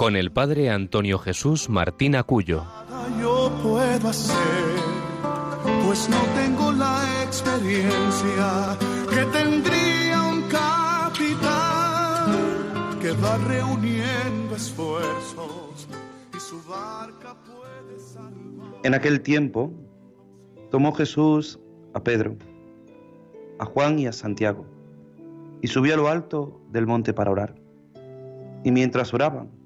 con el padre Antonio Jesús Martín Acuyo. Yo puedo hacer, pues no tengo la experiencia que tendría un capitán que va reuniendo esfuerzos y su barca puede salvar. En aquel tiempo tomó Jesús a Pedro, a Juan y a Santiago y subió a lo alto del monte para orar. Y mientras oraban,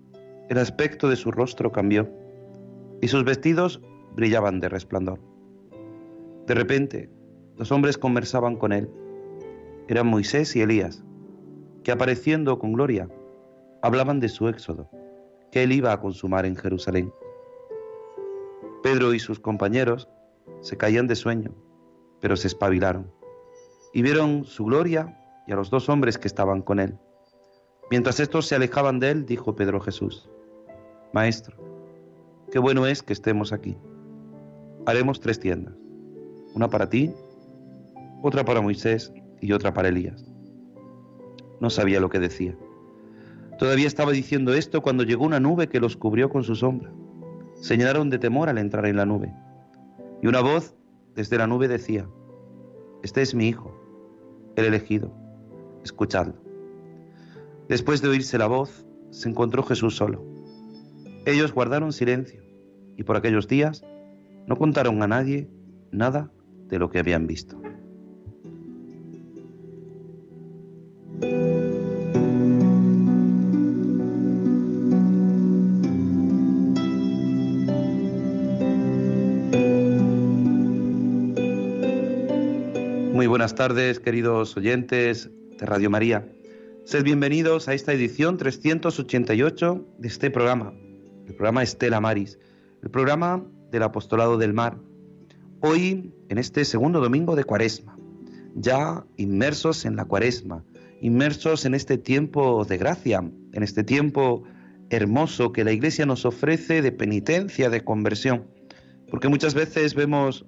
el aspecto de su rostro cambió y sus vestidos brillaban de resplandor. De repente, los hombres conversaban con él. Eran Moisés y Elías, que apareciendo con gloria, hablaban de su éxodo, que él iba a consumar en Jerusalén. Pedro y sus compañeros se caían de sueño, pero se espabilaron y vieron su gloria y a los dos hombres que estaban con él. Mientras estos se alejaban de él, dijo Pedro Jesús, Maestro, qué bueno es que estemos aquí. Haremos tres tiendas, una para ti, otra para Moisés y otra para Elías. No sabía lo que decía. Todavía estaba diciendo esto cuando llegó una nube que los cubrió con su sombra. Se llenaron de temor al entrar en la nube. Y una voz desde la nube decía, Este es mi Hijo, el elegido, escuchadlo. Después de oírse la voz, se encontró Jesús solo. Ellos guardaron silencio y por aquellos días no contaron a nadie nada de lo que habían visto. Muy buenas tardes, queridos oyentes de Radio María. Sed bienvenidos a esta edición 388 de este programa, el programa Estela Maris, el programa del Apostolado del Mar. Hoy, en este segundo domingo de Cuaresma, ya inmersos en la Cuaresma, inmersos en este tiempo de gracia, en este tiempo hermoso que la Iglesia nos ofrece de penitencia, de conversión, porque muchas veces vemos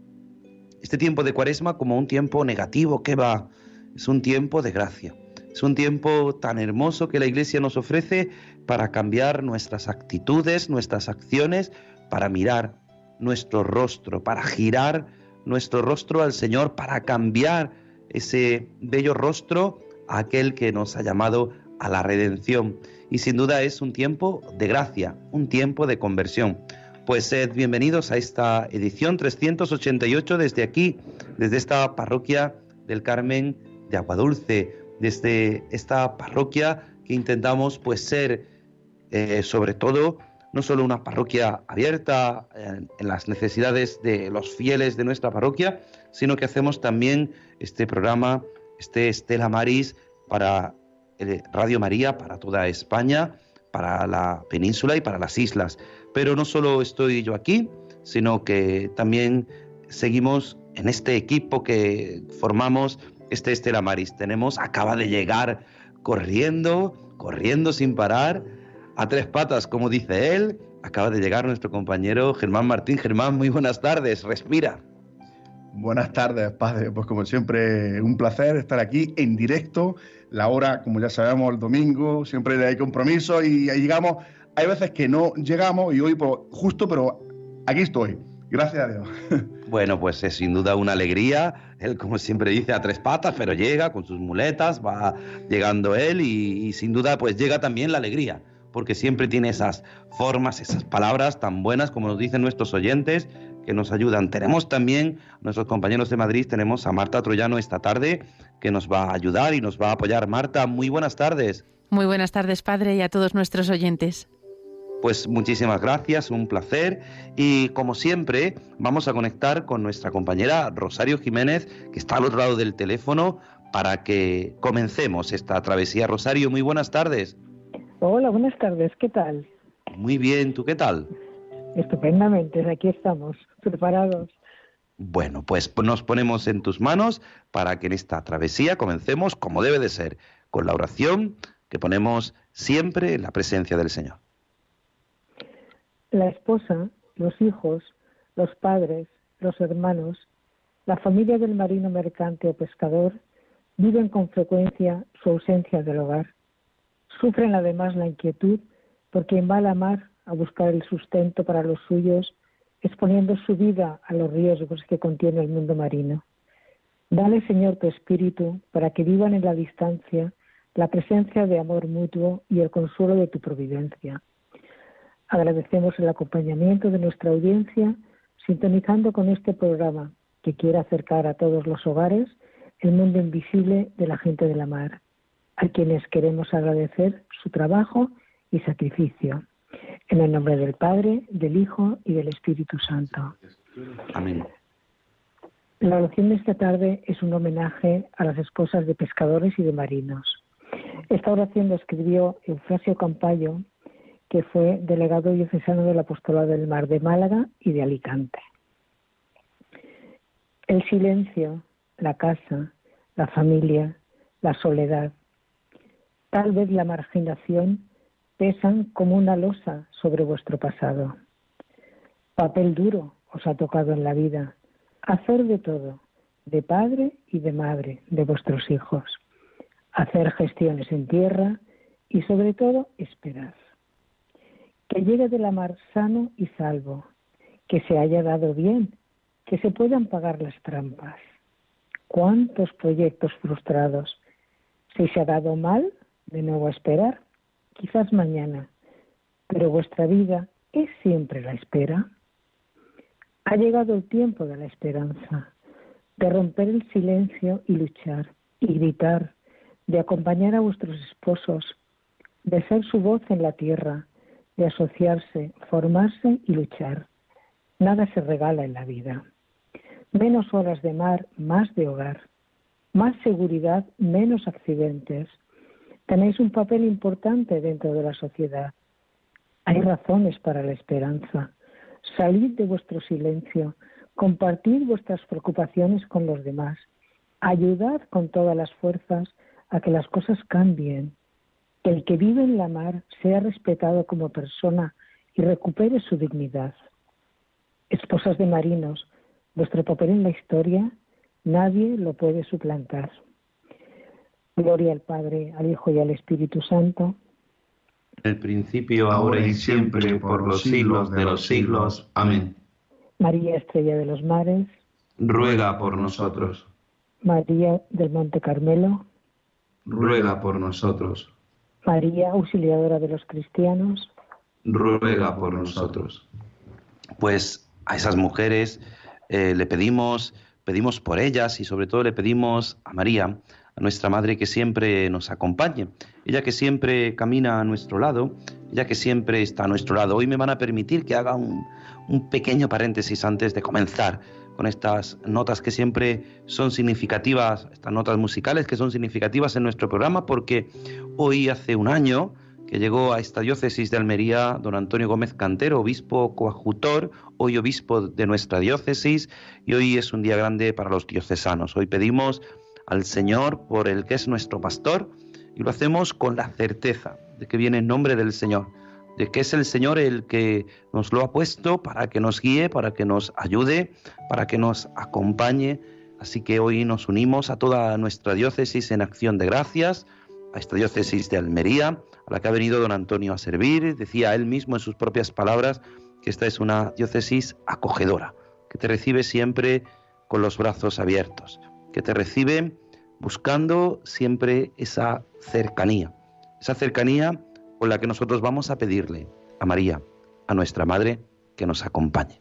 este tiempo de cuaresma como un tiempo negativo que va, es un tiempo de gracia. Es un tiempo tan hermoso que la Iglesia nos ofrece para cambiar nuestras actitudes, nuestras acciones, para mirar nuestro rostro, para girar nuestro rostro al Señor, para cambiar ese bello rostro a aquel que nos ha llamado a la redención. Y sin duda es un tiempo de gracia, un tiempo de conversión. Pues sed bienvenidos a esta edición 388 desde aquí, desde esta parroquia del Carmen de Aguadulce, desde esta parroquia que intentamos pues ser eh, sobre todo no solo una parroquia abierta en, en, las necesidades de los fieles de nuestra parroquia, sino que hacemos también este programa, este Estela Maris para eh, Radio María, para toda España, para la península y para las islas. Pero no solo estoy yo aquí, sino que también seguimos en este equipo que formamos, este Estela Maris. Tenemos, acaba de llegar corriendo, corriendo sin parar, a tres patas, como dice él. Acaba de llegar nuestro compañero Germán Martín. Germán, muy buenas tardes, respira. Buenas tardes, padre. Pues como siempre, un placer estar aquí en directo. La hora, como ya sabemos, el domingo, siempre hay compromiso y llegamos. Hay veces que no llegamos y hoy pues, justo, pero aquí estoy. Gracias a Dios. Bueno, pues es sin duda una alegría. Él, como siempre dice, a tres patas, pero llega con sus muletas, va llegando él y, sin duda pues llega también la alegría porque siempre tiene esas formas, esas palabras tan buenas como nos dicen nuestros oyentes que nos ayudan. Tenemos también nuestros compañeros de Madrid, tenemos a Marta Troyano esta tarde que nos va a ayudar y nos va a apoyar. Marta, muy buenas tardes. Muy buenas tardes, padre, y a todos nuestros oyentes. Pues muchísimas gracias, un placer. Y como siempre, vamos a conectar con nuestra compañera Rosario Jiménez, que está al otro lado del teléfono, para que comencemos esta travesía. Rosario, muy buenas tardes. Hola, buenas tardes, ¿qué tal? Muy bien, ¿tú qué tal? Estupendamente, aquí estamos, preparados. Bueno, pues nos ponemos en tus manos para que en esta travesía comencemos como debe de ser, con la oración que ponemos siempre en la presencia del Señor. La esposa, los hijos, los padres, los hermanos, la familia del marino mercante o pescador viven con frecuencia su ausencia del hogar. Sufren además la inquietud por quien va a la mar a buscar el sustento para los suyos, exponiendo su vida a los riesgos que contiene el mundo marino. Dale, Señor, tu espíritu para que vivan en la distancia la presencia de amor mutuo y el consuelo de tu providencia. Agradecemos el acompañamiento de nuestra audiencia sintonizando con este programa que quiere acercar a todos los hogares el mundo invisible de la gente de la mar, a quienes queremos agradecer su trabajo y sacrificio. En el nombre del Padre, del Hijo y del Espíritu Santo. Amén. La oración de esta tarde es un homenaje a las esposas de pescadores y de marinos. Esta oración la escribió Eufrasio Campayo, que fue delegado diocesano del Apostolado del Mar de Málaga y de Alicante. El silencio, la casa, la familia, la soledad, tal vez la marginación pesan como una losa sobre vuestro pasado. Papel duro os ha tocado en la vida, hacer de todo, de padre y de madre de vuestros hijos, hacer gestiones en tierra y sobre todo esperar. Que llegue de la mar sano y salvo, que se haya dado bien, que se puedan pagar las trampas. ¿Cuántos proyectos frustrados? Si se ha dado mal, de nuevo a esperar quizás mañana, pero vuestra vida es siempre la espera. Ha llegado el tiempo de la esperanza, de romper el silencio y luchar, y gritar, de acompañar a vuestros esposos, de ser su voz en la tierra, de asociarse, formarse y luchar. Nada se regala en la vida. Menos horas de mar, más de hogar. Más seguridad, menos accidentes Tenéis un papel importante dentro de la sociedad. Hay razones para la esperanza. Salid de vuestro silencio, compartid vuestras preocupaciones con los demás, ayudad con todas las fuerzas a que las cosas cambien, el que vive en la mar sea respetado como persona y recupere su dignidad. Esposas de marinos, vuestro papel en la historia nadie lo puede suplantar. Gloria al Padre, al Hijo y al Espíritu Santo. En el principio, ahora y siempre, por los siglos de los siglos. Amén. María Estrella de los Mares. Ruega por nosotros. María del Monte Carmelo. Ruega por nosotros. María Auxiliadora de los Cristianos. Ruega por nosotros. Pues a esas mujeres eh, le pedimos, pedimos por ellas y sobre todo le pedimos a María a nuestra Madre que siempre nos acompañe, ella que siempre camina a nuestro lado, ella que siempre está a nuestro lado. Hoy me van a permitir que haga un, un pequeño paréntesis antes de comenzar con estas notas que siempre son significativas, estas notas musicales que son significativas en nuestro programa, porque hoy hace un año que llegó a esta diócesis de Almería don Antonio Gómez Cantero, obispo coadjutor, hoy obispo de nuestra diócesis, y hoy es un día grande para los diocesanos. Hoy pedimos al Señor por el que es nuestro pastor y lo hacemos con la certeza de que viene en nombre del Señor, de que es el Señor el que nos lo ha puesto para que nos guíe, para que nos ayude, para que nos acompañe. Así que hoy nos unimos a toda nuestra diócesis en acción de gracias, a esta diócesis de Almería, a la que ha venido don Antonio a servir. Decía él mismo en sus propias palabras que esta es una diócesis acogedora, que te recibe siempre con los brazos abiertos que te reciben buscando siempre esa cercanía, esa cercanía con la que nosotros vamos a pedirle a María, a nuestra Madre, que nos acompañe.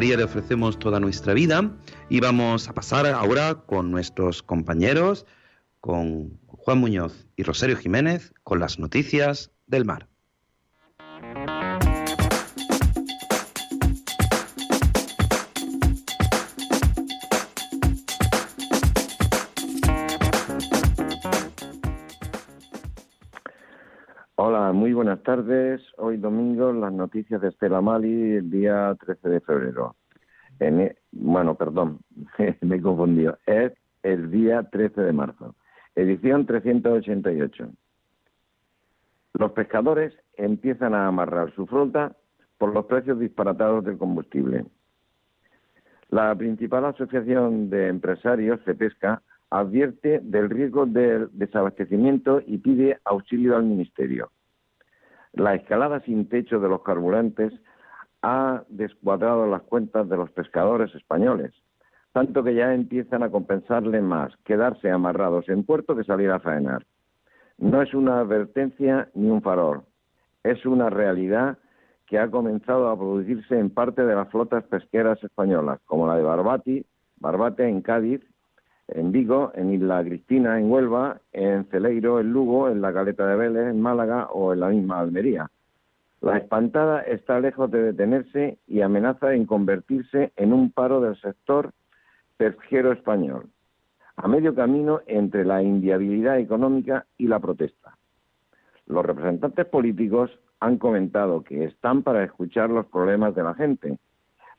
María le ofrecemos toda nuestra vida y vamos a pasar ahora con nuestros compañeros, con Juan Muñoz y Rosario Jiménez, con las noticias del mar. Muy buenas tardes. Hoy domingo las noticias de Estela Mali, el día 13 de febrero. E- bueno, perdón, me he confundido. Es el día 13 de marzo. Edición 388. Los pescadores empiezan a amarrar su flota por los precios disparatados del combustible. La principal asociación de empresarios de pesca advierte del riesgo del desabastecimiento y pide auxilio al Ministerio. La escalada sin techo de los carburantes ha descuadrado las cuentas de los pescadores españoles, tanto que ya empiezan a compensarle más quedarse amarrados en puerto que salir a faenar. No es una advertencia ni un farol, es una realidad que ha comenzado a producirse en parte de las flotas pesqueras españolas, como la de Barbati, Barbate en Cádiz, en Vigo, en Isla Cristina, en Huelva, en Celeiro, en Lugo, en la Caleta de Vélez, en Málaga o en la misma Almería. La espantada está lejos de detenerse y amenaza en convertirse en un paro del sector pesquero español, a medio camino entre la inviabilidad económica y la protesta. Los representantes políticos han comentado que están para escuchar los problemas de la gente,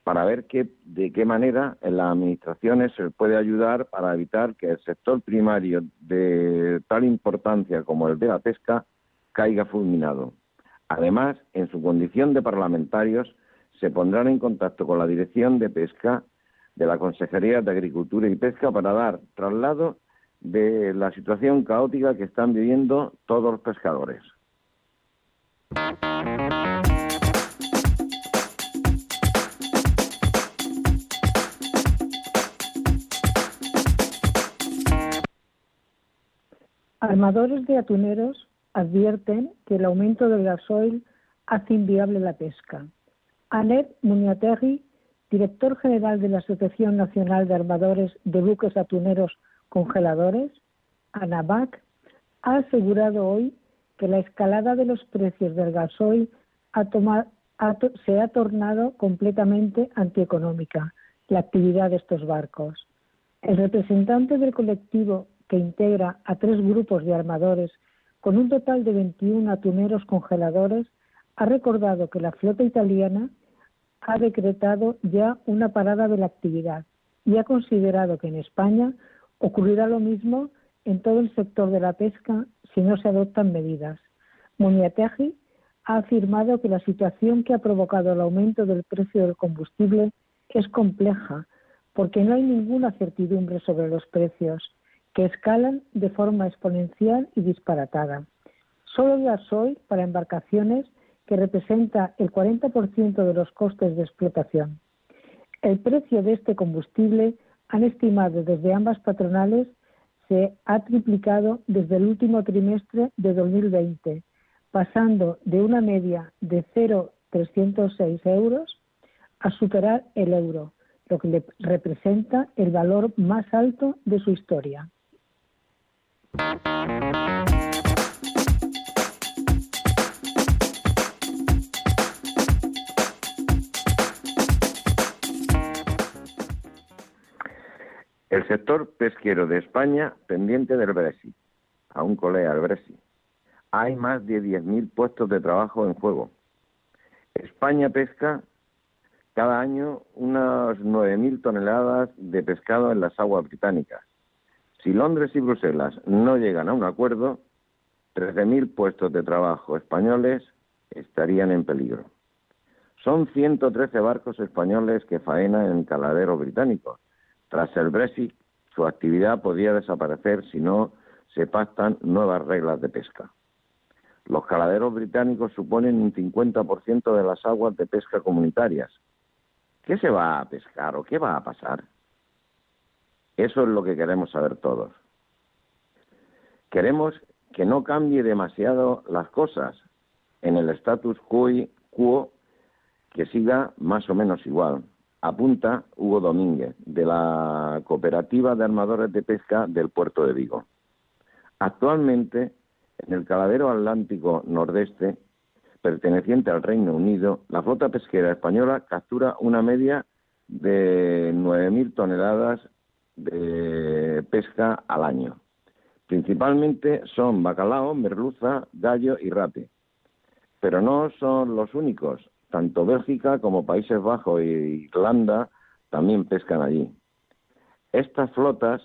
para ver qué, de qué manera en las administraciones se puede ayudar para evitar que el sector primario de tal importancia como el de la pesca caiga fulminado. Además, en su condición de parlamentarios, se pondrán en contacto con la Dirección de Pesca de la Consejería de Agricultura y Pesca para dar traslado de la situación caótica que están viviendo todos los pescadores. Armadores de atuneros advierten que el aumento del gasoil hace inviable la pesca. Anet Muñaterri, director general de la Asociación Nacional de Armadores de Buques Atuneros Congeladores, ANABAC, ha asegurado hoy que la escalada de los precios del gasoil se ha tornado completamente antieconómica la actividad de estos barcos. El representante del colectivo que integra a tres grupos de armadores con un total de 21 atuneros congeladores ha recordado que la flota italiana ha decretado ya una parada de la actividad y ha considerado que en España ocurrirá lo mismo en todo el sector de la pesca si no se adoptan medidas. Muniategui ha afirmado que la situación que ha provocado el aumento del precio del combustible es compleja porque no hay ninguna certidumbre sobre los precios, que escalan de forma exponencial y disparatada. Solo el gasoil para embarcaciones, que representa el 40% de los costes de explotación. El precio de este combustible, han estimado desde ambas patronales, se ha triplicado desde el último trimestre de 2020, pasando de una media de 0,306 euros a superar el euro, lo que le representa el valor más alto de su historia. El sector pesquero de España pendiente del Brexit, aún colea el Brexit. Hay más de 10.000 puestos de trabajo en juego. España pesca cada año unas 9.000 toneladas de pescado en las aguas británicas. Si Londres y Bruselas no llegan a un acuerdo, 13.000 puestos de trabajo españoles estarían en peligro. Son 113 barcos españoles que faenan en caladeros británicos. Tras el Brexit, su actividad podría desaparecer si no se pactan nuevas reglas de pesca. Los caladeros británicos suponen un 50% de las aguas de pesca comunitarias. ¿Qué se va a pescar o qué va a pasar? Eso es lo que queremos saber todos. Queremos que no cambie demasiado las cosas en el status quo, que siga más o menos igual, apunta Hugo Domínguez, de la Cooperativa de Armadores de Pesca del puerto de Vigo. Actualmente, en el caladero atlántico nordeste, perteneciente al Reino Unido, la flota pesquera española captura una media de 9.000 toneladas de pesca al año. Principalmente son bacalao, merluza, gallo y rape. Pero no son los únicos. Tanto Bélgica como Países Bajos e Irlanda también pescan allí. Estas flotas,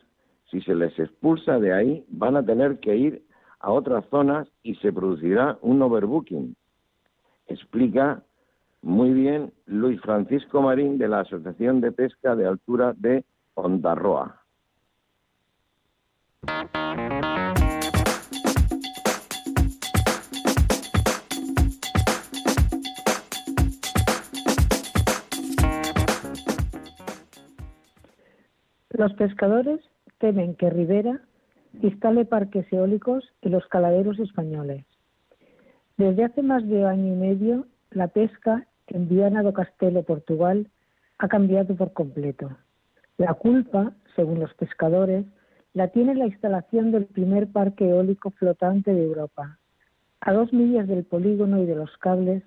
si se les expulsa de ahí, van a tener que ir a otras zonas y se producirá un overbooking. Explica muy bien Luis Francisco Marín de la Asociación de Pesca de Altura de Ondarroa. Los pescadores temen que Rivera instale parques eólicos en los caladeros españoles. Desde hace más de año y medio, la pesca en Viana do Castelo, Portugal, ha cambiado por completo. La culpa, según los pescadores, la tiene la instalación del primer parque eólico flotante de Europa. A dos millas del polígono y de los cables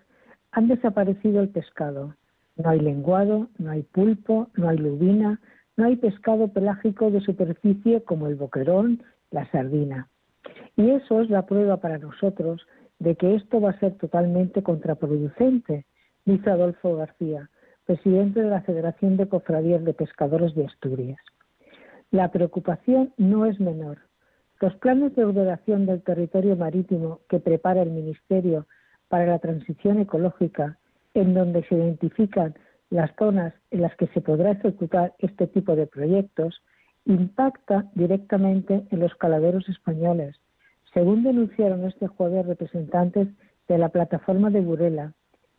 han desaparecido el pescado. No hay lenguado, no hay pulpo, no hay lubina, no hay pescado pelágico de superficie como el boquerón, la sardina. Y eso es la prueba para nosotros de que esto va a ser totalmente contraproducente, dice Adolfo García, presidente de la Federación de Cofradías de Pescadores de Asturias. La preocupación no es menor. Los planes de ordenación del territorio marítimo que prepara el Ministerio para la transición ecológica, en donde se identifican las zonas en las que se podrá ejecutar este tipo de proyectos, impacta directamente en los caladeros españoles, según denunciaron este jueves representantes de la plataforma de Burela,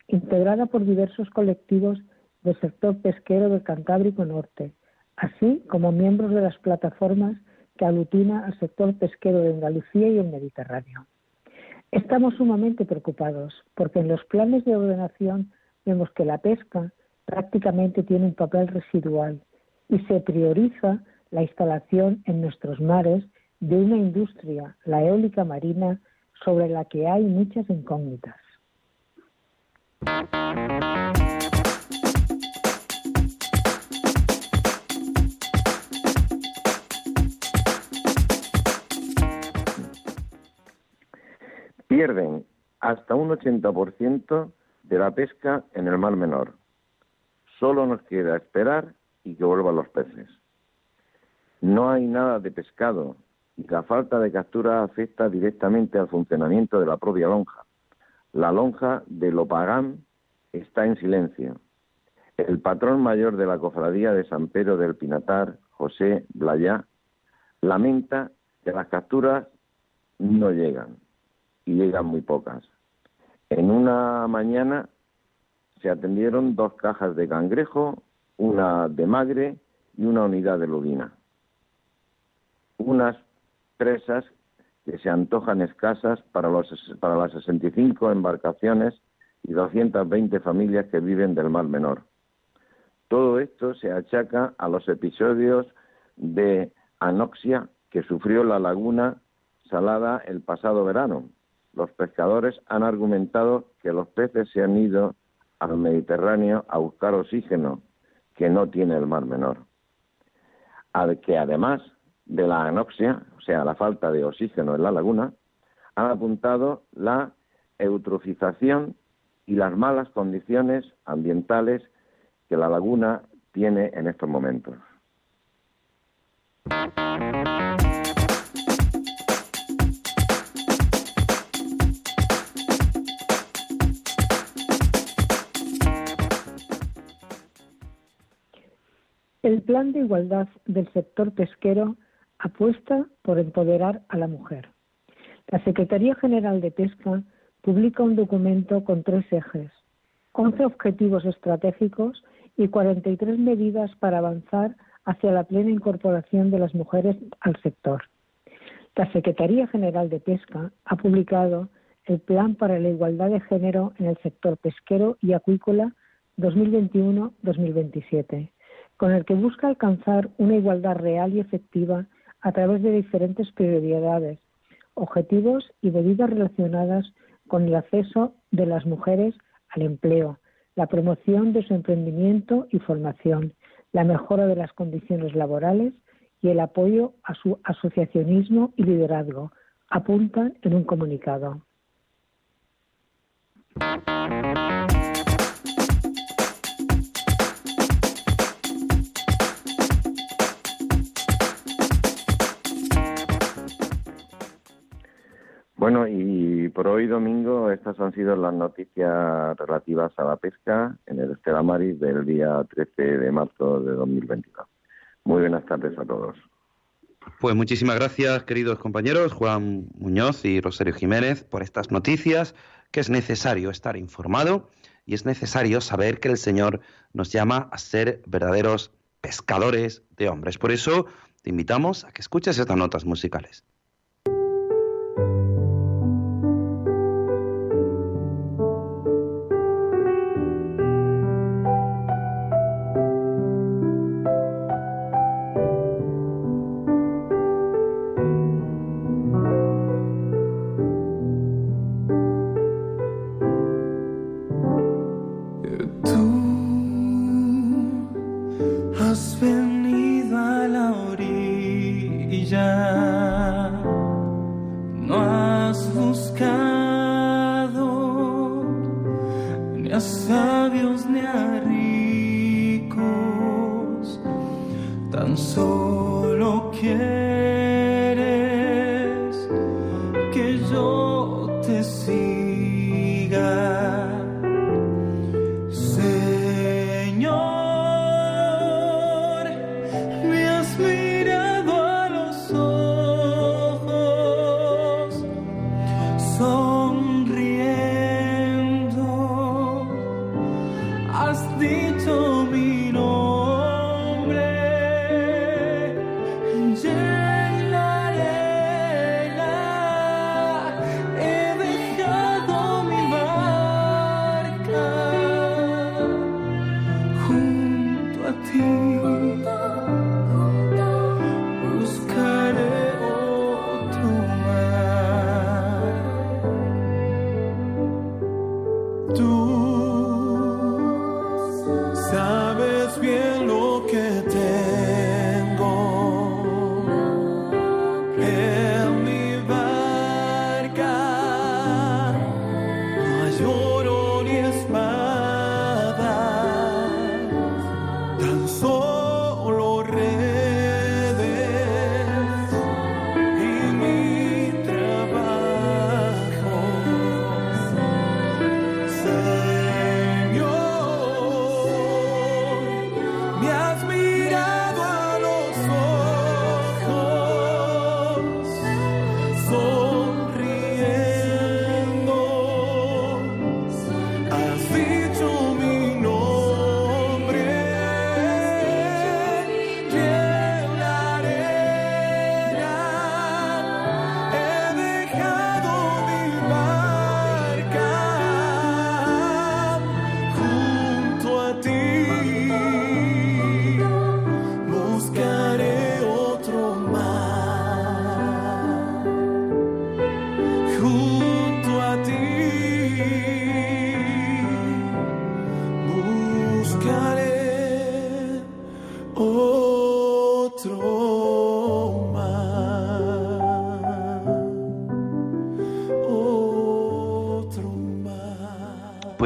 integrada por diversos colectivos del sector pesquero del Cantábrico Norte, así como miembros de las plataformas que aglutina al sector pesquero de Andalucía y el Mediterráneo. Estamos sumamente preocupados porque en los planes de ordenación vemos que la pesca prácticamente tiene un papel residual y se prioriza la instalación en nuestros mares de una industria, la eólica marina, sobre la que hay muchas incógnitas. Pierden hasta un 80% de la pesca en el Mar Menor. Solo nos queda esperar y que vuelvan los peces. No hay nada de pescado y la falta de captura afecta directamente al funcionamiento de la propia lonja. La lonja de Lopagán está en silencio. El patrón mayor de la cofradía de San Pedro del Pinatar, José Blayá, lamenta que las capturas no llegan y llegan muy pocas. En una mañana se atendieron dos cajas de cangrejo, una de magre y una unidad de lubina. Unas presas que se antojan escasas para, los, para las 65 embarcaciones y 220 familias que viven del Mar Menor. Todo esto se achaca a los episodios de anoxia que sufrió la laguna salada el pasado verano. Los pescadores han argumentado que los peces se han ido al Mediterráneo a buscar oxígeno que no tiene el Mar Menor. que además de la anoxia, o sea, la falta de oxígeno en la laguna, han apuntado la eutrofización y las malas condiciones ambientales que la laguna tiene en estos momentos. El plan de igualdad del sector pesquero apuesta por empoderar a la mujer. La Secretaría General de Pesca publica un documento con tres ejes, 11 objetivos estratégicos y 43 medidas para avanzar hacia la plena incorporación de las mujeres al sector. La Secretaría General de Pesca ha publicado el Plan para la Igualdad de Género en el sector pesquero y acuícola 2021-2027, con el que busca alcanzar una igualdad real y efectiva a través de diferentes prioridades, objetivos y medidas relacionadas con el acceso de las mujeres al empleo, la promoción de su emprendimiento y formación, la mejora de las condiciones laborales y el apoyo a su asociacionismo y liderazgo, apuntan en un comunicado. Bueno, y por hoy domingo estas han sido las noticias relativas a la pesca en el Estela Maris del día 13 de marzo de 2022. Muy buenas tardes a todos. Pues muchísimas gracias, queridos compañeros Juan Muñoz y Rosario Jiménez, por estas noticias, que es necesario estar informado y es necesario saber que el Señor nos llama a ser verdaderos pescadores de hombres. Por eso te invitamos a que escuches estas notas musicales.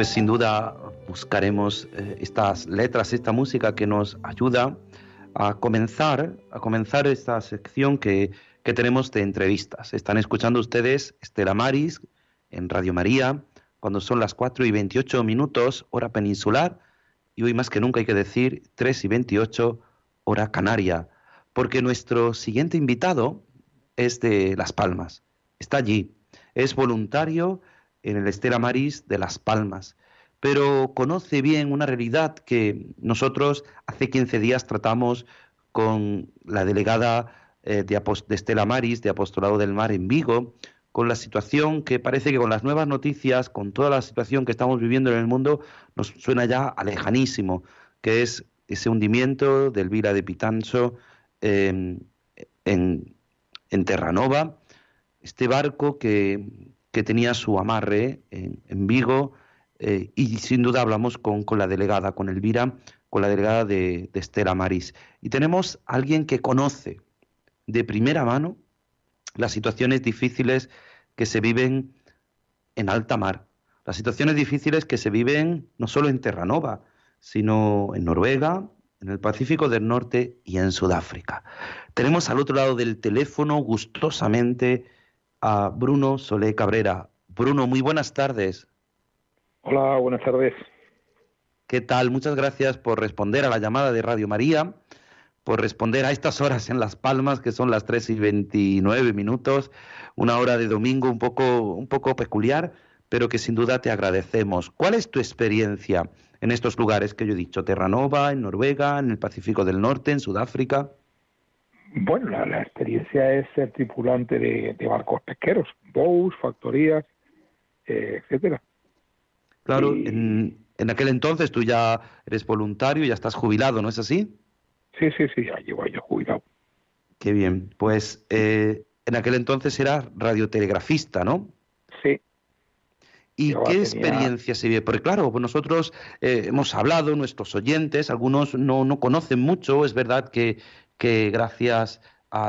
Sin duda buscaremos eh, estas letras, esta música que nos ayuda a comenzar, a comenzar esta sección que, que tenemos de entrevistas. Están escuchando ustedes Estela Maris en Radio María, cuando son las 4 y 28 minutos, hora peninsular, y hoy más que nunca hay que decir 3 y 28, hora canaria, porque nuestro siguiente invitado es de Las Palmas. Está allí. Es voluntario en el Estela Maris de Las Palmas, pero conoce bien una realidad que nosotros hace 15 días tratamos con la delegada eh, de, de Estela Maris, de Apostolado del Mar en Vigo, con la situación que parece que con las nuevas noticias, con toda la situación que estamos viviendo en el mundo, nos suena ya a lejanísimo, que es ese hundimiento del Vila de Pitanso em, en, en, Terranova, este barco que, que tenía su amarre en, Vigo, eh, y sin duda hablamos con, con, la delegada, con Elvira, con la delegada de, de Estela Maris. Y tenemos a alguien que conoce de primera mano las situaciones difíciles que se viven en alta mar, las situaciones difíciles que se viven no solo en Terranova, sino en Noruega, en el Pacífico del Norte y en Sudáfrica. Tenemos al otro lado del teléfono gustosamente a Bruno Solé Cabrera. Bruno, muy buenas tardes. Hola, buenas tardes. ¿Qué tal? Muchas gracias por responder a la llamada de Radio María por responder a estas horas en Las Palmas, que son las 3 y 29 minutos, una hora de domingo un poco, un poco peculiar, pero que sin duda te agradecemos. ¿Cuál es tu experiencia en estos lugares que yo he dicho? Terranova, en Noruega, en el Pacífico del Norte, en Sudáfrica. Bueno, la, experiencia es ser tripulante de, barcos pesqueros, bows, factorías, eh, etcétera. Claro, en, en aquel entonces tú ya eres voluntario, ya estás jubilado, ¿no es así? Sí, sí, sí, ya llevo años jubilado. Qué bien. Pues eh, en aquel entonces era radiotelegrafista, ¿no? Sí. ¿Y qué experiencia se vive? Porque claro, pues nosotros eh, hemos hablado, nuestros oyentes, algunos no, no conocen mucho, es verdad que, que gracias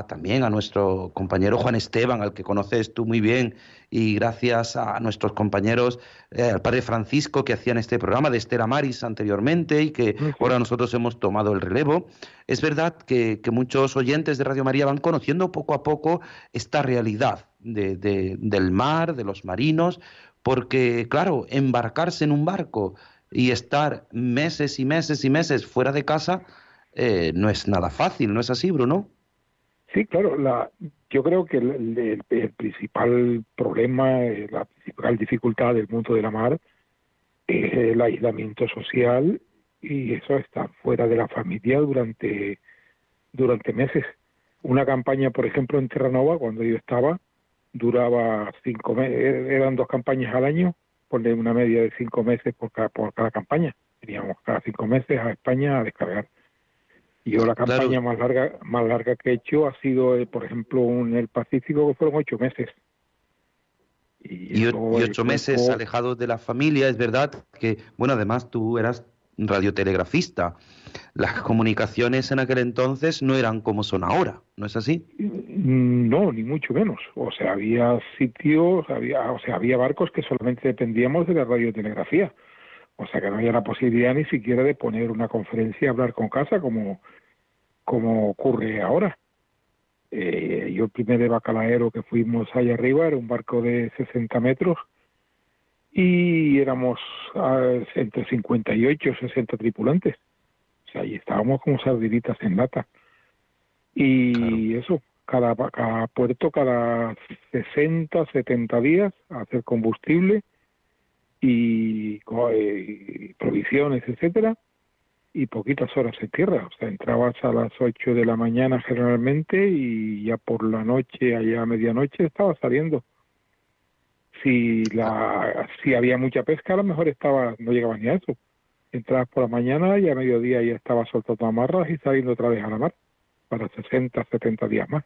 también a nuestro compañero Juan Esteban, al que conoces tú muy bien, y gracias a nuestros compañeros, eh, al padre Francisco, que hacían este programa de Estera Maris anteriormente y que ahora nosotros hemos tomado el relevo. Es verdad que, muchos oyentes de Radio María van conociendo poco a poco esta realidad del mar, de los marinos, porque, claro, embarcarse en un barco y estar meses y meses y meses fuera de casa eh, no es nada fácil, ¿no es así, Bruno? Sí, claro. La, yo creo que el, principal problema, eh, la principal dificultad del mundo de la mar es el aislamiento social y eso está fuera de la familia durante durante meses. Una campaña, por ejemplo, en Terranova, cuando yo estaba, duraba cinco meses, eran dos campañas al año, ponle una media de cinco meses por cada, por cada campaña. Teníamos cada cinco meses a España a descargar. Yo la campaña más larga más larga que he hecho ha sido, eh, por ejemplo, en el Pacífico, que fueron ocho meses. Y, ocho meses alejados de la familia, es verdad que, bueno, además tú eras radiotelegrafista. Las comunicaciones en aquel entonces no eran como son ahora, ¿no es así? Mm, no, ni mucho menos. O sea, había sitios, había, o sea, había barcos que solamente dependíamos de la radiotelegrafía. O sea que no había la posibilidad ni siquiera de poner una conferencia y hablar con casa como, como ocurre ahora. Eh, yo el primer bacalaero que fuimos allá arriba era un barco de 60 metros y éramos ah, entre 58 y 60 tripulantes. O sea, y estábamos como sardinitas en lata. Y eso, cada, cada puerto, cada 60, 70 días, hacer combustible y, eh, provisiones, etcétera, y poquitas horas en tierra. O sea, entrabas a las 8 de la mañana generalmente y ya por la noche, allá a medianoche, estabas saliendo. Si, la, si había mucha pesca, a lo mejor estaba, no llegabas ni a eso. Entrabas por la mañana y a mediodía ya estabas soltando amarras y saliendo otra vez a la mar para 60, 70 días más.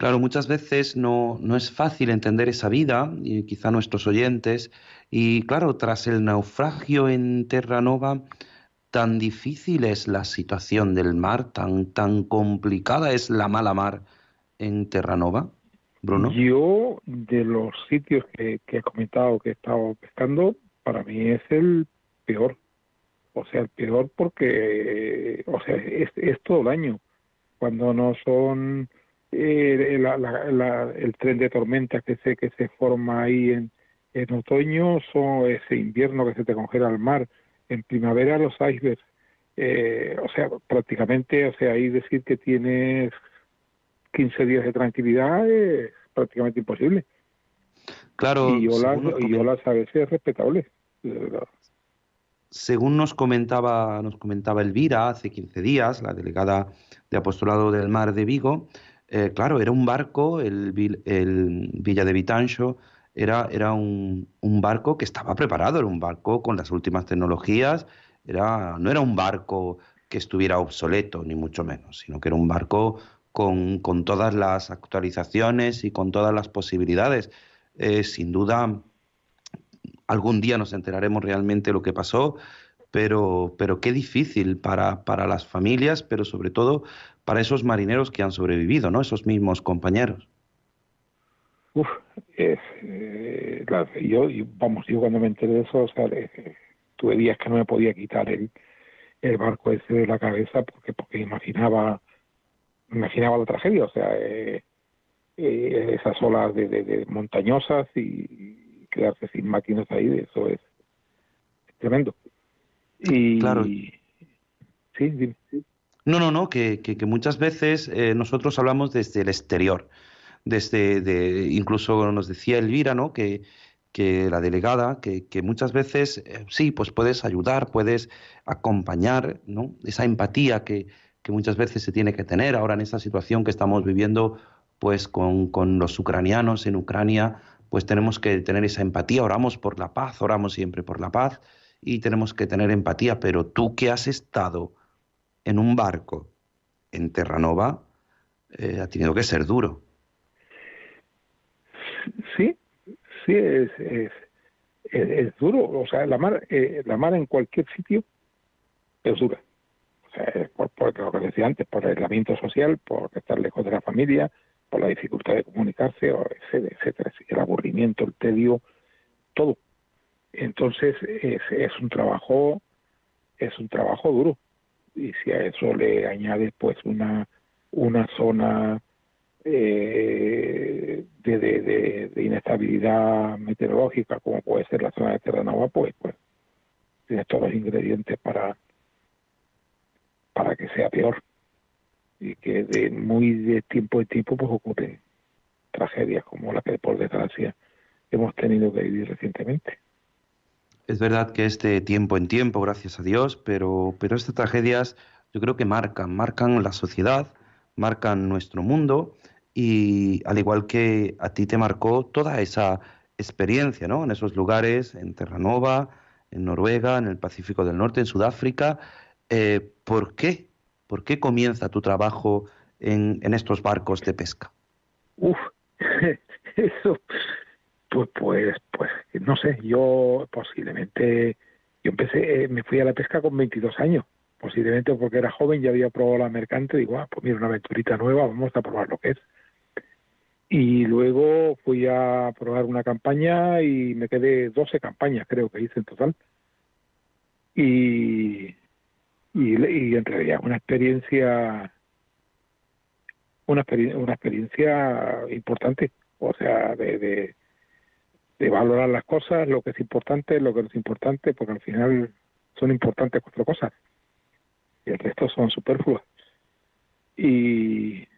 Claro, muchas veces no, no es fácil entender esa vida, y quizá nuestros oyentes, y claro, tras el naufragio en Terranova, tan difícil es la situación del mar, tan, tan complicada es la mala mar en Terranova, Bruno. Yo, de los sitios que, he comentado que he estado pescando, para mí es el peor. O sea, el peor porque, o sea, es, es todo el año. Cuando no son eh, el tren de tormenta que se, que se forma ahí en, otoño, son ese invierno que se te congela el mar, en primavera los icebergs, eh, o sea, prácticamente, o sea, ahí decir que tienes 15 días de tranquilidad es prácticamente imposible. Claro, y olas, y olas a veces respetables. Según nos comentaba, nos comentaba Elvira hace 15 días, la delegada de Apostolado del Mar de Vigo, eh, claro, era un barco, el, Vil- el Villa de Vitancho, era, era un, un barco que estaba preparado, era un barco con las últimas tecnologías, era, no era un barco que estuviera obsoleto, ni mucho menos, sino que era un barco con, con todas las actualizaciones y con todas las posibilidades. Eh, sin duda, algún día nos enteraremos realmente lo que pasó, pero, pero qué difícil para, para las familias, pero sobre todo para esos marineros que han sobrevivido, ¿no? Esos mismos compañeros. Uf, es, eh, la- yo, vamos, yo cuando me enteré de eso, o sea, eh, tuve días que no me podía quitar el, el barco ese de la cabeza porque porque imaginaba imaginaba la tragedia, o sea, eh, eh, esas olas de, de- de montañosas y quedarse sin máquinas ahí, eso es, tremendo. Y Claro. sí, dime. No, no, no, que, muchas veces eh, nosotros hablamos desde el exterior, desde, de, incluso nos decía Elvira, ¿no? Que, la delegada, que, muchas veces eh, sí, pues puedes ayudar, puedes acompañar, ¿no? Esa empatía que, que muchas veces se tiene que tener ahora en esta situación que estamos viviendo, pues con, con los ucranianos en Ucrania, pues tenemos que tener esa empatía, oramos por la paz, oramos siempre por la paz y tenemos que tener empatía, pero tú que has estado en un barco en Terranova, eh, ha tenido que ser duro. Sí, sí, es, es, duro. O sea, la mar, eh, la mar en cualquier sitio es dura. O sea, por, por lo que decía antes, por el aislamiento social, por estar lejos de la familia, por la dificultad de comunicarse, etcétera, etcétera. El aburrimiento, el tedio, todo. Entonces, es, es un trabajo, es un trabajo duro. Y si a eso le añades, pues, una, una zona eh, de, de, de, inestabilidad meteorológica como puede ser la zona de Terranova, pues, pues tienes todos los ingredientes para para que sea peor y que de muy de tiempo en tiempo pues ocurren tragedias como la que por desgracia hemos tenido que vivir recientemente. Es verdad que es de tiempo en tiempo, gracias a Dios, pero, pero estas tragedias yo creo que marcan, marcan la sociedad, marcan nuestro mundo y al igual que a ti te marcó toda esa experiencia, ¿no? En esos lugares, en Terranova, en Noruega, en el Pacífico del Norte, en Sudáfrica. Eh, ¿Por qué? ¿Por qué comienza tu trabajo en, en estos barcos de pesca? Uf, eso, pues, pues, pues, no sé, yo posiblemente, yo empecé, eh, me fui a la pesca con 22 años, posiblemente porque era joven, ya había probado la mercante, digo, ah, pues mira, una aventurita nueva, vamos a probar lo que es. Y luego fui a probar una campaña y me quedé 12 campañas, creo que hice en total. Y, y, y en realidad una experiencia una, experiencia, una experiencia importante, o sea, de, de, de, valorar las cosas, lo que es importante, lo que no es importante, porque al final son importantes cuatro cosas y el resto son superfluas. Y,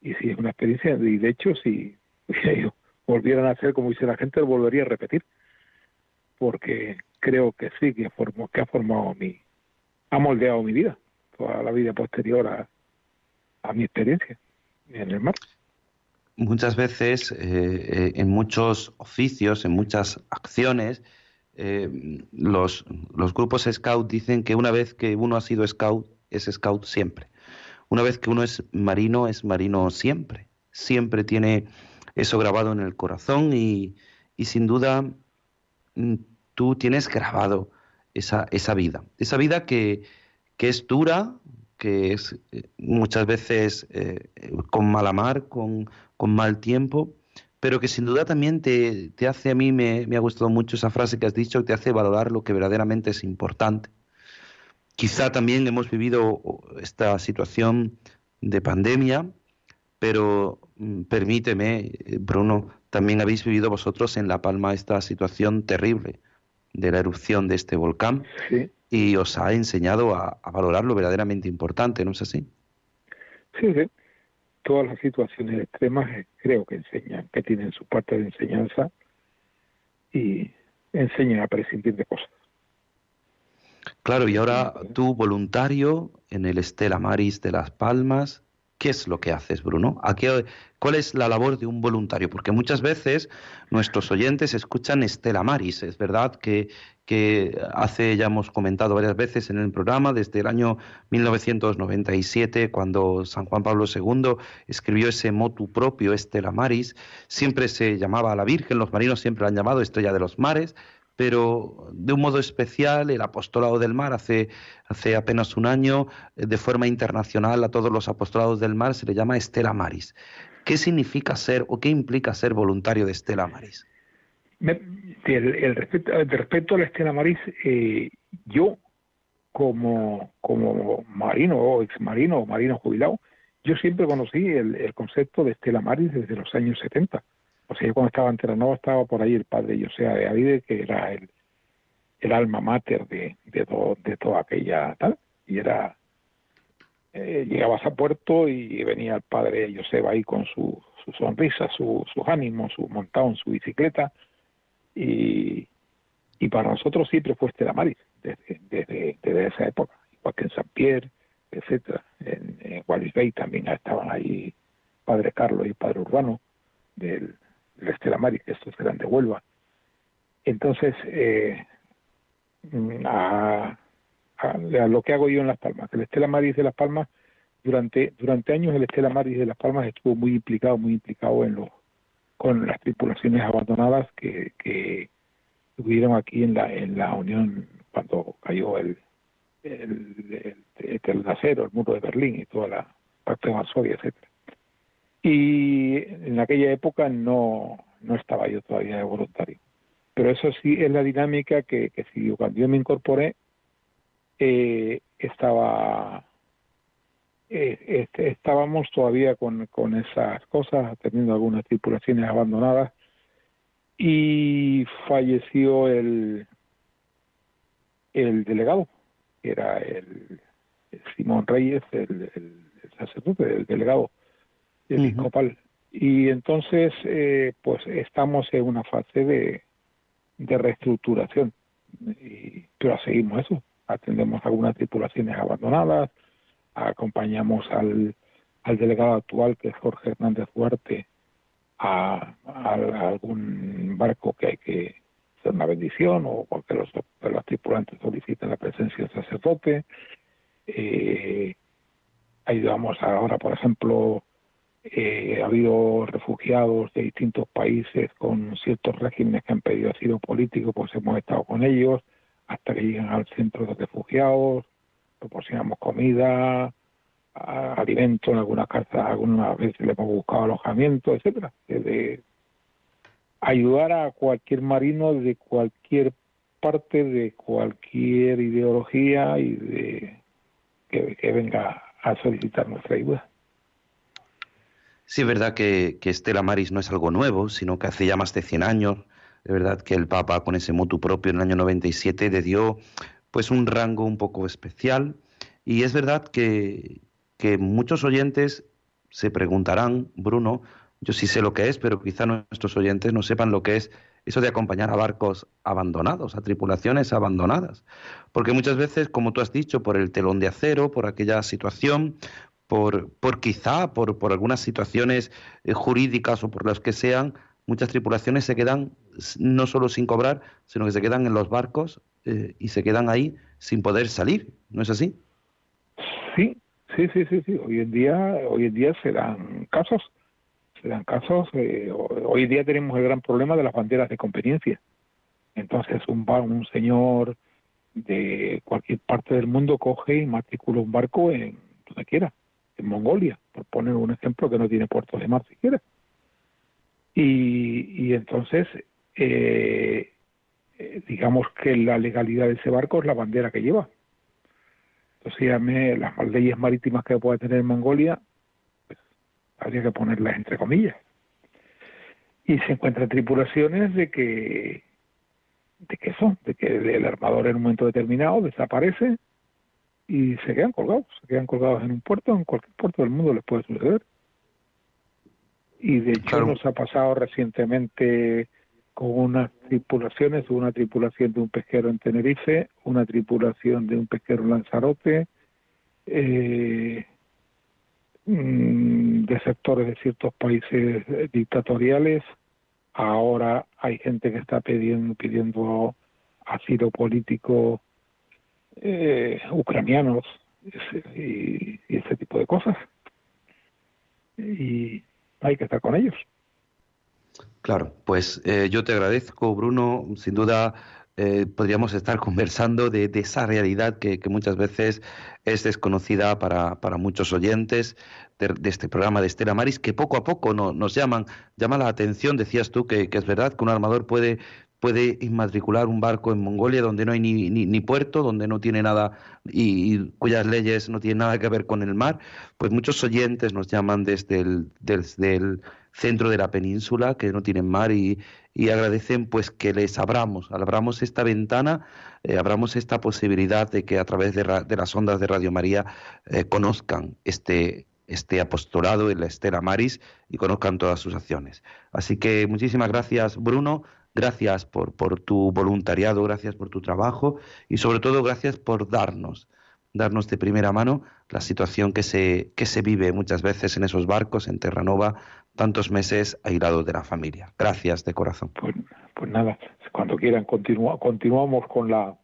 y sí, es una experiencia, y de hecho, si volvieran a hacer como dice la gente, lo volvería a repetir, porque creo que sí, que, formó, que ha formado mi, ha moldeado mi vida, toda la vida posterior a, a mi experiencia en el mar. Muchas veces, eh, en muchos oficios, en muchas acciones, eh, los, los, grupos scout dicen que una vez que uno ha sido scout, es scout siempre. Una vez que uno es marino, es marino siempre. Siempre tiene eso grabado en el corazón y, y sin duda tú tienes grabado esa, esa vida. Esa vida que, que es dura, que es muchas veces eh, con mala mar, con, con, mal tiempo, pero que sin duda también te, te hace, a mí me, me, ha gustado mucho esa frase que has dicho, te hace valorar lo que verdaderamente es importante. Quizá también hemos vivido esta situación de pandemia, pero mm, permíteme, Bruno, también habéis vivido vosotros en La Palma esta situación terrible de la erupción de este volcán y os ha enseñado a, valorar lo verdaderamente importante, ¿no es así? Sí, sí. Todas las situaciones extremas eh, creo que enseñan, que tienen su parte de enseñanza y enseñan a prescindir de cosas. Claro, y ahora tú voluntario en el Estela Maris de Las Palmas, ¿qué es lo que haces, Bruno? ¿A qué, ¿Cuál es la labor de un voluntario? Porque muchas veces nuestros oyentes escuchan Estela Maris. Es verdad que, que hace, ya hemos comentado varias veces en el programa, desde el año 1997, cuando San Juan Pablo II escribió ese motu propio, Estela Maris, siempre se llamaba a la Virgen, los marinos siempre la han llamado Estrella de los Mares, pero de un modo especial el apostolado del mar hace, hace apenas un año, eh, de forma internacional a todos los apostolados del mar se le llama Estela Maris. ¿Qué significa ser o qué implica ser voluntario de Estela Maris? El, respecto, a la Estela Maris, eh, yo como, como marino o ex marino o marino jubilado, yo siempre conocí el, el concepto de Estela Maris desde los años 70 o sea, yo cuando estaba en Terranova estaba por ahí el padre José de Avide, que era el, el alma mater de, de toda aquella tal, y era eh, llegabas a puerto y venía el padre Joseba ahí con su, su sonrisa, su, sus ánimos, su montado su bicicleta y, y para nosotros siempre fue Estela Maris desde, desde, desde, esa época, igual que en San Pierre, etcétera, en, en Wallis Bay también estaban ahí Padre Carlos y Padre Urbano del, el Estela Maris, que estos eran de Huelva. Entonces, eh, a, lo que hago yo en Las Palmas, el Estela Maris de Las Palmas, durante, durante años el Estela Maris de Las Palmas estuvo muy implicado, muy implicado en los con las tripulaciones abandonadas que, que tuvieron aquí en la en la Unión cuando cayó el el, el, el, acero, el muro de Berlín y toda la parte de Varsovia, etcétera. Y en aquella época no, no estaba yo todavía de voluntario. Pero eso sí es la dinámica que, que si cuando yo me incorporé, eh, estaba eh, este, estábamos todavía con, con esas cosas, teniendo algunas tripulaciones abandonadas, y falleció el, el delegado, que era el, Simón Reyes, el, el, sacerdote, el delegado episcopal. Y entonces, eh, pues estamos en una fase de, de reestructuración. Y, pero seguimos eso. Atendemos algunas tripulaciones abandonadas, acompañamos al, al delegado actual, que es Jorge Hernández Duarte, a, algún barco que hay que hacer una bendición o porque los, los tripulantes solicitan la presencia del sacerdote. Eh, ayudamos ahora, por ejemplo, eh, ha habido refugiados de distintos países con ciertos regímenes que han pedido asilo político, pues hemos estado con ellos hasta que llegan al centro de refugiados, proporcionamos comida, alimento en algunas casas, algunas veces le hemos buscado alojamiento, etcétera. De ayudar a cualquier marino de cualquier parte, de cualquier ideología y de que venga a solicitar nuestra ayuda. Sí, es verdad que, Estela Maris no es algo nuevo, sino que hace ya más de 100 años, de verdad que el Papa con ese motu propio en el año 97 le dio pues un rango un poco especial y es verdad que, que muchos oyentes se preguntarán, Bruno, yo sí sé lo que es, pero quizá nuestros oyentes no sepan lo que es eso de acompañar a barcos abandonados, a tripulaciones abandonadas. Porque muchas veces, como tú has dicho, por el telón de acero, por aquella situación, por, por quizá, por, por algunas situaciones eh, jurídicas o por las que sean, muchas tripulaciones se quedan no solo sin cobrar, sino que se quedan en los barcos eh, y se quedan ahí sin poder salir, ¿no es así? Sí, sí, sí, sí, sí. Hoy en día, hoy en día se dan casos, se casos. Eh, hoy en día tenemos el gran problema de las banderas de conveniencia. Entonces un un señor de cualquier parte del mundo coge y matricula un barco en donde quiera en Mongolia, por poner un ejemplo que no tiene puertos de mar siquiera. Y, y entonces, eh, eh, digamos que la legalidad de ese barco es la bandera que lleva. Entonces, las leyes marítimas que pueda tener Mongolia, pues habría que ponerlas entre comillas. Y se encuentran tripulaciones de que de que eso, de que el armador en un momento determinado desaparece y se quedan colgados, se quedan colgados en un puerto, en cualquier puerto del mundo les puede suceder. Y de hecho Claro. nos ha pasado recientemente con unas tripulaciones, una tripulación de un pesquero en Tenerife, una tripulación de un pesquero en Lanzarote, eh, mm, de sectores de ciertos países eh, dictatoriales. Ahora hay gente que está pidiendo, pidiendo asilo político eh, ucranianos y, ese tipo de cosas. Y hay que estar con ellos. Claro, pues eh, yo te agradezco, Bruno. Sin duda eh, podríamos estar conversando de, esa realidad que, muchas veces es desconocida para, para muchos oyentes de, este programa de Estela Maris, que poco a poco no- nos llaman, llama la atención. Decías tú que es verdad que un armador puede puede inmatricular un barco en Mongolia donde no hay ni, ni, ni puerto, donde no tiene nada y, cuyas leyes no tienen nada que ver con el mar, pues muchos oyentes nos llaman desde el, desde el centro de la península que no tienen mar y, y agradecen pues que les abramos, abramos esta ventana, eh, abramos esta posibilidad de que a través de, ra- de las ondas de Radio María eh, conozcan este este apostolado en la Estela Maris y conozcan todas sus acciones. Así que muchísimas gracias, Bruno. Gracias por, por tu voluntariado, gracias por tu trabajo y sobre todo gracias por darnos, darnos de primera mano la situación que se, que se vive muchas veces en esos barcos en Terranova, tantos meses aislados de la familia. Gracias de corazón. Pues, pues nada, cuando quieran continua, continuamos con la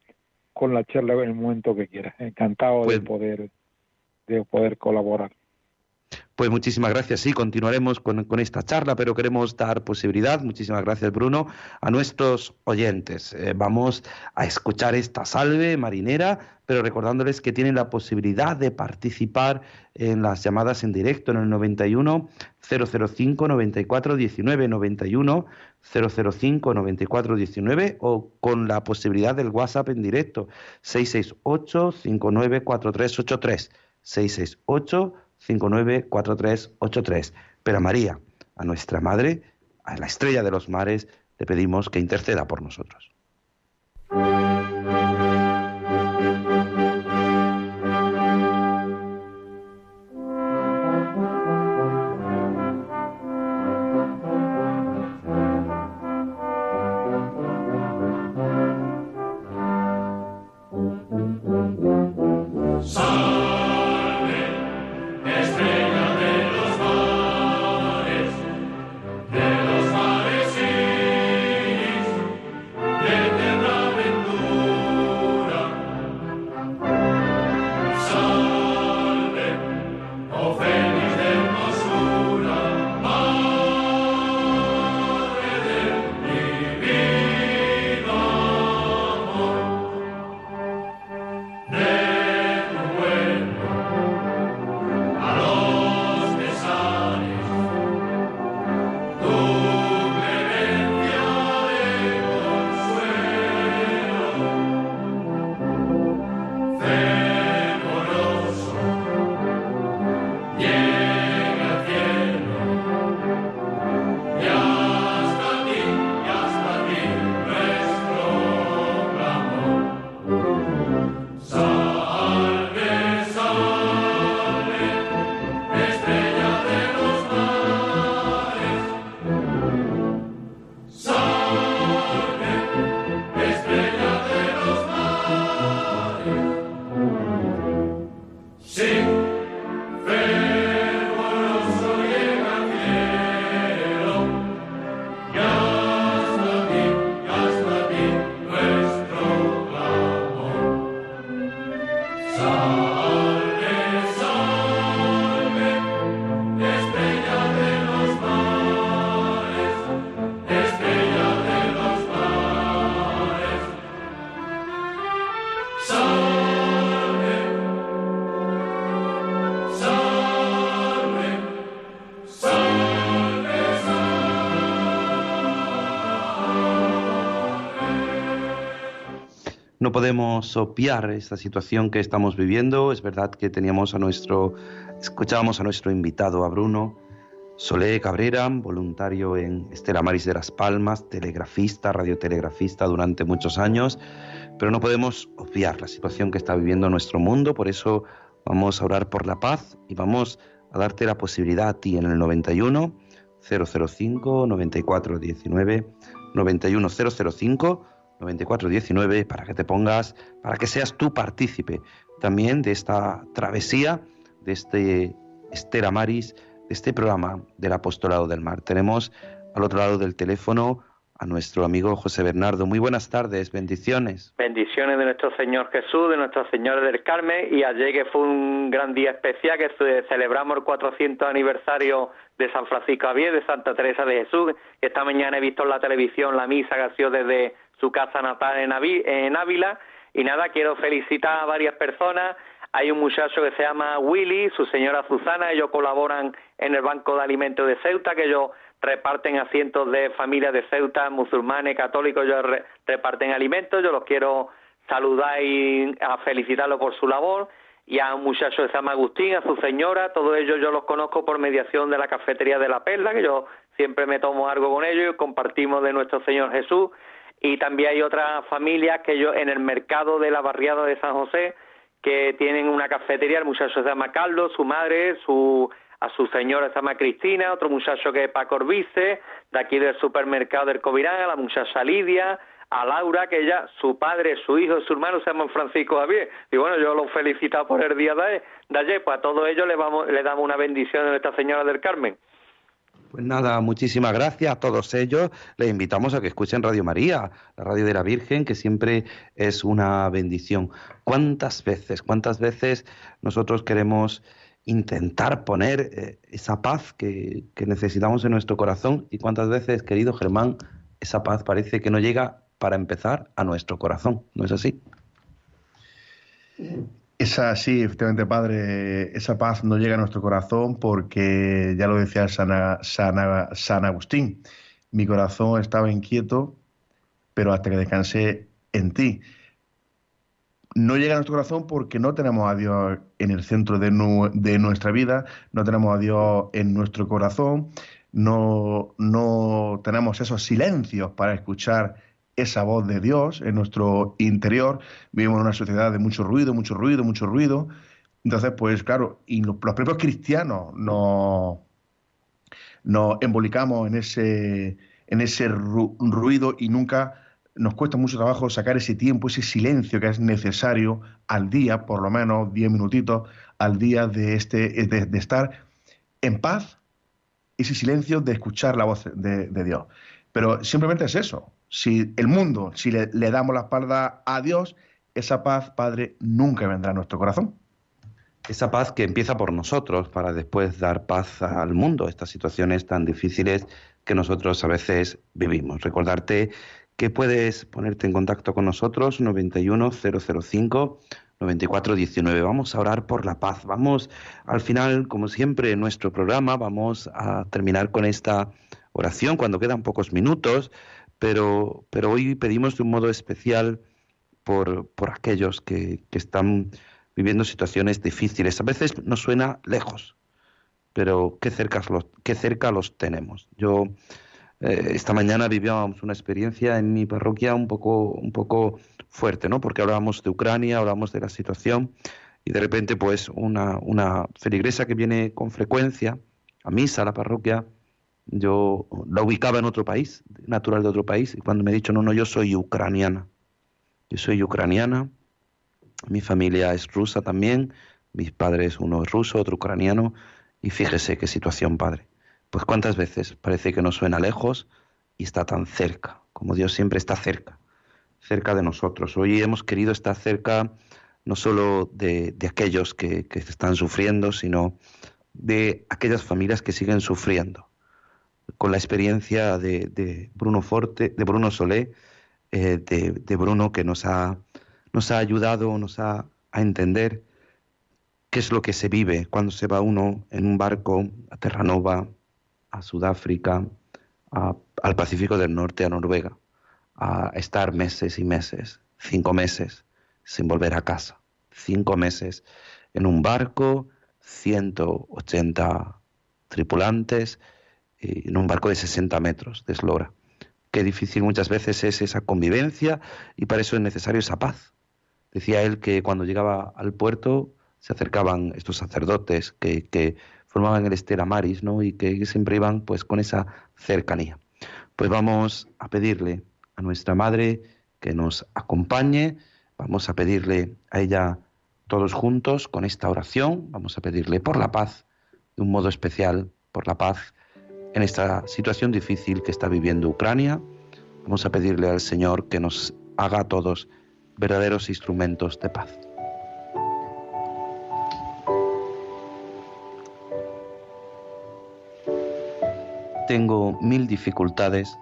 con la charla en el momento que quieran. Encantado Pues- de poder de poder colaborar. Pues muchísimas gracias. Sí, continuaremos con, con esta charla, pero queremos dar posibilidad, muchísimas gracias Bruno, a nuestros oyentes. Eh, vamos a escuchar esta salve marinera, pero recordándoles que tienen la posibilidad de participar en las llamadas en directo en el 91 005 94 19 91 005 94 19 o con la posibilidad del WhatsApp en directo 668 594383 668 594383. Pero a María, a nuestra Madre, a la estrella de los mares, le pedimos que interceda por nosotros. Salve, podemos obviar esta situación que estamos viviendo. Es verdad que teníamos a nuestro, escuchábamos a nuestro invitado, a Bruno, Solé Cabrera, voluntario en Estela Maris de las Palmas, telegrafista, radiotelegrafista durante muchos años, pero no podemos obviar la situación que está viviendo nuestro mundo, por eso vamos a orar por la paz y vamos a darte la posibilidad a ti en el 91 005 9419 91005 9419 para que te pongas, para que seas tú partícipe también de esta travesía, de este Estera Maris, de este programa del Apostolado del Mar. Tenemos al otro lado del teléfono a nuestro amigo José Bernardo. Muy buenas tardes, bendiciones. Bendiciones de nuestro Señor Jesús, de Nuestra Señora del Carmen, y ayer que fue un gran día especial, que celebramos el 400 aniversario de San Francisco Javier, de Santa Teresa de Jesús. Esta mañana he visto en la televisión la misa que ha sido desde su casa natal en, Ávila, y nada, quiero felicitar a varias personas. Hay un muchacho que se llama Willy, su señora Susana, ellos colaboran en el Banco de Alimentos de Ceuta, que ellos reparten a cientos de familias de Ceuta, musulmanes, católicos, ellos reparten alimentos, yo los quiero saludar y a felicitarlo por su labor. Y a un muchacho se llama Agustín, a su señora, todos ellos yo los conozco por mediación de la cafetería de la Perla, que yo siempre me tomo algo con ellos y compartimos de nuestro Señor Jesús y también hay otras familias que yo en el mercado de la barriada de San José que tienen una cafetería, el muchacho se llama Carlos, su madre, su a su señora se llama Cristina, otro muchacho que es Paco Orbice, de aquí del supermercado del Covirán, a la muchacha Lidia, a Laura, que ella, su padre, su hijo, su hermano se llaman Francisco Javier. Y bueno, yo los felicito por el día de, ayer, pues a todos ellos le, vamos, le damos una bendición de Nuestra Señora del Carmen. Pues nada, muchísimas gracias a todos ellos. Les invitamos a que escuchen Radio María, la radio de la Virgen, que siempre es una bendición. ¿Cuántas veces, cuántas veces nosotros queremos intentar poner eh, esa paz que, que, necesitamos en nuestro corazón y cuántas veces, querido Germán, esa paz parece que no llega para empezar a nuestro corazón, ¿no es así? Esa, sí, efectivamente, Padre, esa paz no llega a nuestro corazón porque, ya lo decía San, San, Agustín, mi corazón estaba inquieto, pero hasta que descansé en ti. No llega a nuestro corazón porque no tenemos a Dios en el centro de, de nuestra vida, no tenemos a Dios en nuestro corazón, no, no tenemos esos silencios para escuchar esa voz de Dios en nuestro interior. Vivimos en una sociedad de mucho ruido, mucho ruido, mucho ruido. Entonces, pues claro, y los, propios cristianos nos, nos embolicamos en ese, en ese ruido y nunca nos cuesta mucho trabajo sacar ese tiempo, ese silencio que es necesario al día, por lo menos 10 minutitos al día de, este, de, estar en paz, ese silencio de escuchar la voz de, de Dios. Pero simplemente es eso, si el mundo, si le, damos la espalda a Dios, esa paz, Padre, nunca vendrá a nuestro corazón. Esa paz que empieza por nosotros para después dar paz al mundo, estas situaciones tan difíciles que nosotros a veces vivimos. Recordarte que puedes ponerte en contacto con nosotros, 91005 9419. Vamos a orar por la paz. Vamos, al final, como siempre en nuestro programa, vamos a terminar con esta oración cuando quedan pocos minutos pero, pero hoy pedimos de un modo especial por, por aquellos que, que, están viviendo situaciones difíciles. A veces nos suena lejos, pero qué cerca los, qué cerca los tenemos. Yo eh, esta mañana vivíamos una experiencia en mi parroquia un poco, un poco fuerte, ¿no? Porque hablábamos de Ucrania, hablábamos de la situación y de repente pues una, una feligresa que viene con frecuencia a misa a la parroquia yo la ubicaba en otro país, natural de otro país, y cuando me he dicho, no, no, yo soy ucraniana. Yo soy ucraniana, mi familia es rusa también, mis padres, uno es ruso, otro ucraniano, y fíjese qué situación, padre. Pues cuántas veces parece que nos suena lejos y está tan cerca, como Dios siempre está cerca, cerca de nosotros. Hoy hemos querido estar cerca no solo de, aquellos que, que están sufriendo, sino de aquellas familias que siguen sufriendo con la experiencia de, Bruno Forte, de Bruno Solé, eh, de, Bruno que nos ha, ayudado, nos ha a entender qué es lo que se vive cuando se va uno en un barco a Terranova, a Sudáfrica, al Pacífico del Norte, a Noruega, a estar meses y meses, cinco meses, sin volver a casa, cinco meses en un barco, 180 tripulantes en un barco de 60 metros de eslora. Qué difícil muchas veces es esa convivencia y para eso es necesario esa paz. Decía él que cuando llegaba al puerto se acercaban estos sacerdotes que, que formaban el Estela Maris, ¿no? Y que siempre iban pues con esa cercanía. Pues vamos a pedirle a nuestra madre que nos acompañe, vamos a pedirle a ella todos juntos con esta oración, vamos a pedirle por la paz, de un modo especial, por la paz en esta situación difícil que está viviendo Ucrania. Vamos a pedirle al Señor que nos haga a todos verdaderos instrumentos de paz. Tengo mil dificultades.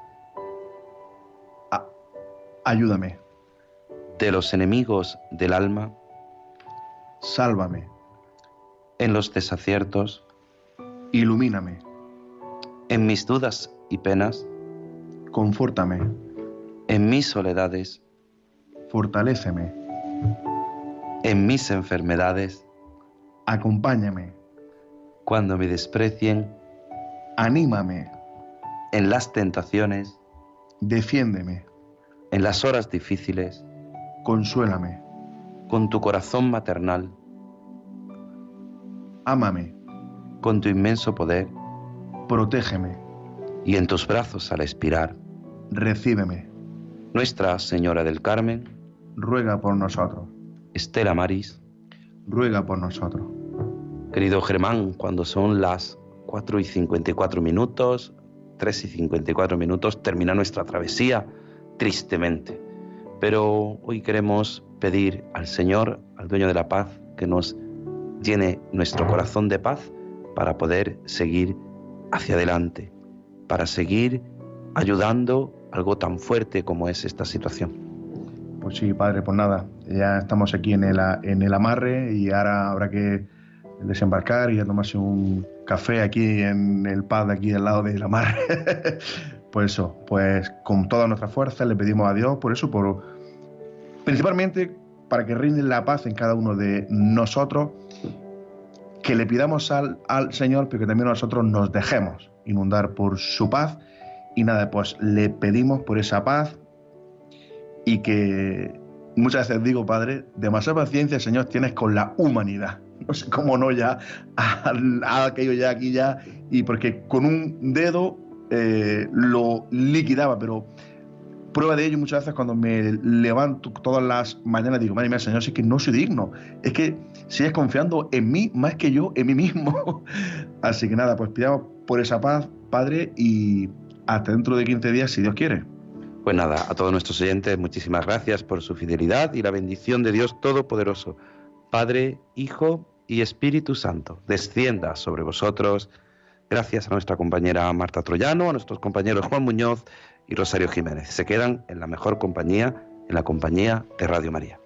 ayúdame. De los enemigos del alma. Sálvame. En los desaciertos. Ilumíname. En mis dudas y penas. Confórtame. En mis soledades. Fortaléceme. En mis enfermedades. Acompáñame. Cuando me desprecien. Anímame. En las tentaciones. Defiéndeme. En las horas difíciles. Consuélame. Con tu corazón maternal. Ámame. Con tu inmenso poder. Protégeme. Y en tus brazos al expirar. Recíbeme. Nuestra Señora del Carmen. Ruega por nosotros. Estela Maris. Ruega por nosotros. Querido Germán, cuando son las 4 y 54 minutos, 3 y 54 minutos, termina nuestra travesía, tristemente. Pero hoy queremos pedir al Señor, al dueño de la paz, que nos llene nuestro corazón de paz para poder seguir hacia adelante, para seguir ayudando algo tan fuerte como es esta situación. Pues sí, padre, pues nada, ya estamos aquí en el, en el amarre y ahora habrá que desembarcar y a tomarse un café aquí en el de aquí al lado del amarre. pues eso, pues con toda nuestra fuerza le pedimos a Dios por eso, por principalmente para que reine la paz en cada uno de nosotros, que le pidamos al, al Señor, pero que también nosotros nos dejemos inundar por su paz. Y nada, pues le pedimos por esa paz y que muchas veces digo, Padre, demasiada paciencia, Señor, tienes con la humanidad. No sé cómo no ya, a, aquello ya aquí ya, y porque con un dedo eh, lo liquidaba, pero prueba de ello muchas veces cuando me levanto todas las mañanas digo, madre mía, Señor, es que no soy digno, es que sigues confiando en mí más que yo en mí mismo. Así que nada, pues pidamos por esa paz, Padre, y hasta dentro de 15 días, si Dios quiere. Pues nada, a todos nuestros oyentes, muchísimas gracias por su fidelidad y la bendición de Dios Todopoderoso, Padre, Hijo y Espíritu Santo, descienda sobre vosotros. Gracias a nuestra compañera Marta Troyano, a nuestros compañeros Juan Muñoz y Rosario Jiménez. Se quedan en la mejor compañía, en la compañía de Radio María.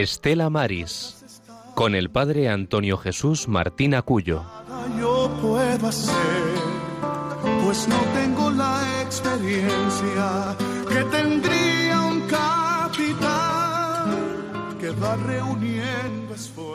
Estela Maris, con el padre Antonio Jesús Martín Acuyo. yo puedo hacer, pues no tengo la experiencia que tendría un capitán que va reuniendo esfuerzos